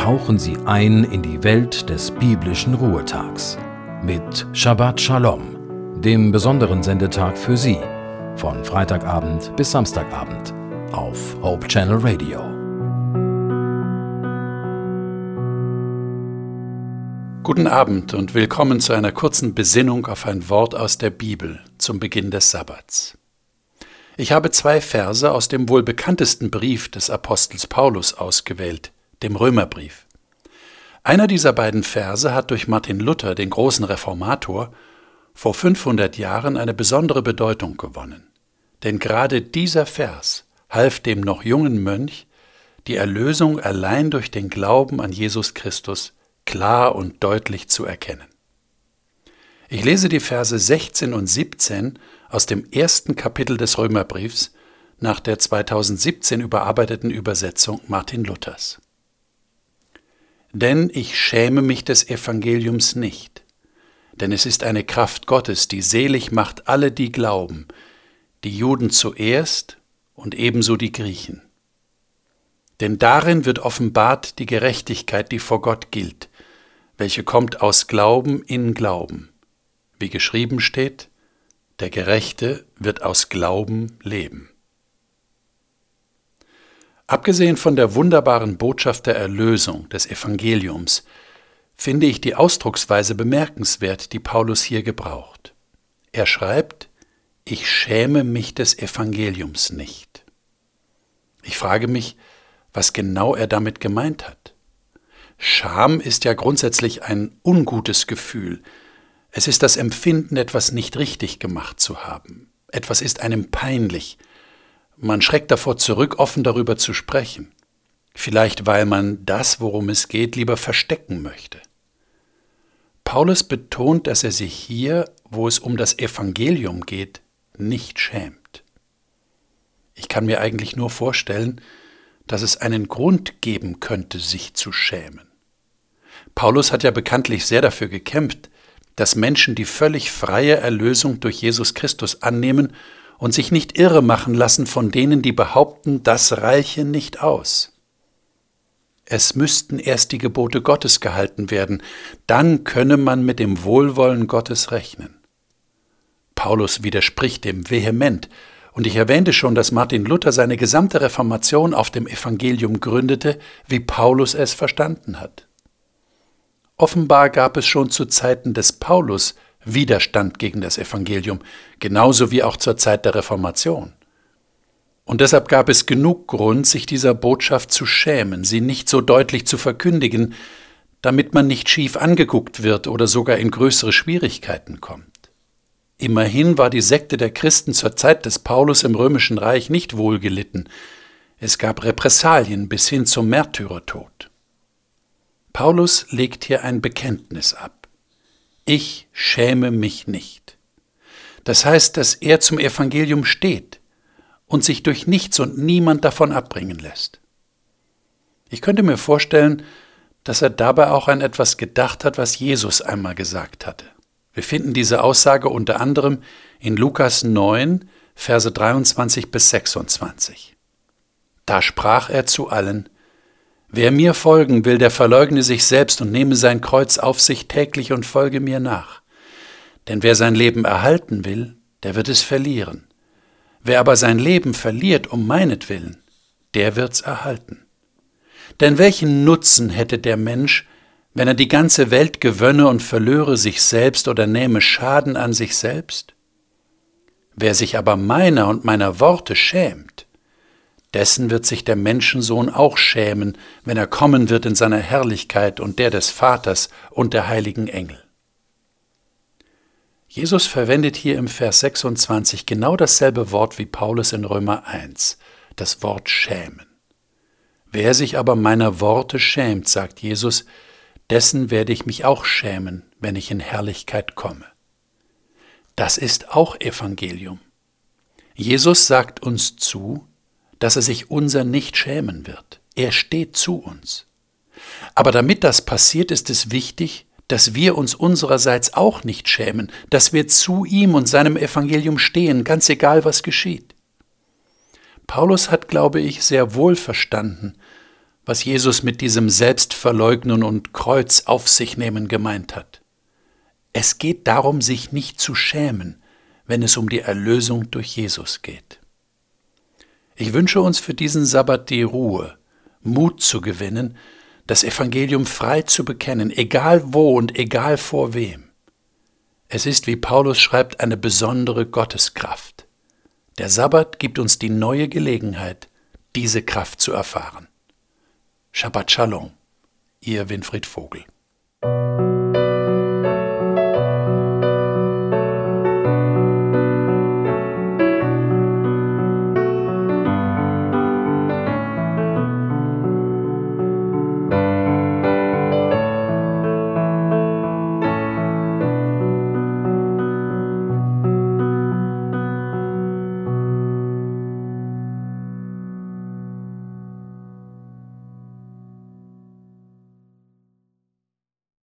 tauchen Sie ein in die Welt des biblischen Ruhetags mit Shabbat Shalom, dem besonderen Sendetag für Sie, von Freitagabend bis Samstagabend auf Hope Channel Radio. Guten Abend und willkommen zu einer kurzen Besinnung auf ein Wort aus der Bibel zum Beginn des Sabbats. Ich habe zwei Verse aus dem wohl bekanntesten Brief des Apostels Paulus ausgewählt, dem Römerbrief. Einer dieser beiden Verse hat durch Martin Luther, den großen Reformator, vor 500 Jahren eine besondere Bedeutung gewonnen. Denn gerade dieser Vers half dem noch jungen Mönch, die Erlösung allein durch den Glauben an Jesus Christus klar und deutlich zu erkennen. Ich lese die Verse 16 und 17 aus dem ersten Kapitel des Römerbriefs nach der 2017 überarbeiteten Übersetzung Martin Luthers. Denn ich schäme mich des Evangeliums nicht, denn es ist eine Kraft Gottes, die selig macht alle, die glauben, die Juden zuerst und ebenso die Griechen. Denn darin wird offenbart die Gerechtigkeit, die vor Gott gilt, welche kommt aus Glauben in Glauben. Wie geschrieben steht, der Gerechte wird aus Glauben leben. Abgesehen von der wunderbaren Botschaft der Erlösung des Evangeliums finde ich die Ausdrucksweise bemerkenswert, die Paulus hier gebraucht. Er schreibt, ich schäme mich des Evangeliums nicht. Ich frage mich, was genau er damit gemeint hat. Scham ist ja grundsätzlich ein ungutes Gefühl. Es ist das Empfinden, etwas nicht richtig gemacht zu haben. Etwas ist einem peinlich, man schreckt davor zurück, offen darüber zu sprechen. Vielleicht weil man das, worum es geht, lieber verstecken möchte. Paulus betont, dass er sich hier, wo es um das Evangelium geht, nicht schämt. Ich kann mir eigentlich nur vorstellen, dass es einen Grund geben könnte, sich zu schämen. Paulus hat ja bekanntlich sehr dafür gekämpft, dass Menschen die völlig freie Erlösung durch Jesus Christus annehmen und sich nicht irre machen lassen von denen, die behaupten, das reiche nicht aus. Es müssten erst die Gebote Gottes gehalten werden, dann könne man mit dem Wohlwollen Gottes rechnen. Paulus widerspricht dem vehement, und ich erwähnte schon, dass Martin Luther seine gesamte Reformation auf dem Evangelium gründete, wie Paulus es verstanden hat. Offenbar gab es schon zu Zeiten des Paulus Widerstand gegen das Evangelium, genauso wie auch zur Zeit der Reformation. Und deshalb gab es genug Grund, sich dieser Botschaft zu schämen, sie nicht so deutlich zu verkündigen, damit man nicht schief angeguckt wird oder sogar in größere Schwierigkeiten kommt. Immerhin war die Sekte der Christen zur Zeit des Paulus im römischen Reich nicht wohlgelitten. Es gab Repressalien bis hin zum Märtyrertod. Paulus legt hier ein Bekenntnis ab. Ich schäme mich nicht. Das heißt, dass er zum Evangelium steht und sich durch nichts und niemand davon abbringen lässt. Ich könnte mir vorstellen, dass er dabei auch an etwas gedacht hat, was Jesus einmal gesagt hatte. Wir finden diese Aussage unter anderem in Lukas 9, Verse 23 bis 26. Da sprach er zu allen, Wer mir folgen will, der verleugne sich selbst und nehme sein Kreuz auf sich täglich und folge mir nach. Denn wer sein Leben erhalten will, der wird es verlieren. Wer aber sein Leben verliert um meinetwillen, der wird's erhalten. Denn welchen Nutzen hätte der Mensch, wenn er die ganze Welt gewönne und verlöre sich selbst oder nähme Schaden an sich selbst? Wer sich aber meiner und meiner Worte schämt, dessen wird sich der Menschensohn auch schämen, wenn er kommen wird in seiner Herrlichkeit und der des Vaters und der heiligen Engel. Jesus verwendet hier im Vers 26 genau dasselbe Wort wie Paulus in Römer 1, das Wort schämen. Wer sich aber meiner Worte schämt, sagt Jesus, dessen werde ich mich auch schämen, wenn ich in Herrlichkeit komme. Das ist auch Evangelium. Jesus sagt uns zu, dass er sich unser nicht schämen wird. Er steht zu uns. Aber damit das passiert, ist es wichtig, dass wir uns unsererseits auch nicht schämen, dass wir zu ihm und seinem Evangelium stehen, ganz egal was geschieht. Paulus hat, glaube ich, sehr wohl verstanden, was Jesus mit diesem Selbstverleugnen und Kreuz auf sich nehmen gemeint hat. Es geht darum, sich nicht zu schämen, wenn es um die Erlösung durch Jesus geht. Ich wünsche uns für diesen Sabbat die Ruhe, Mut zu gewinnen, das Evangelium frei zu bekennen, egal wo und egal vor wem. Es ist, wie Paulus schreibt, eine besondere Gotteskraft. Der Sabbat gibt uns die neue Gelegenheit, diese Kraft zu erfahren. Shabbat Shalom, Ihr Winfried Vogel.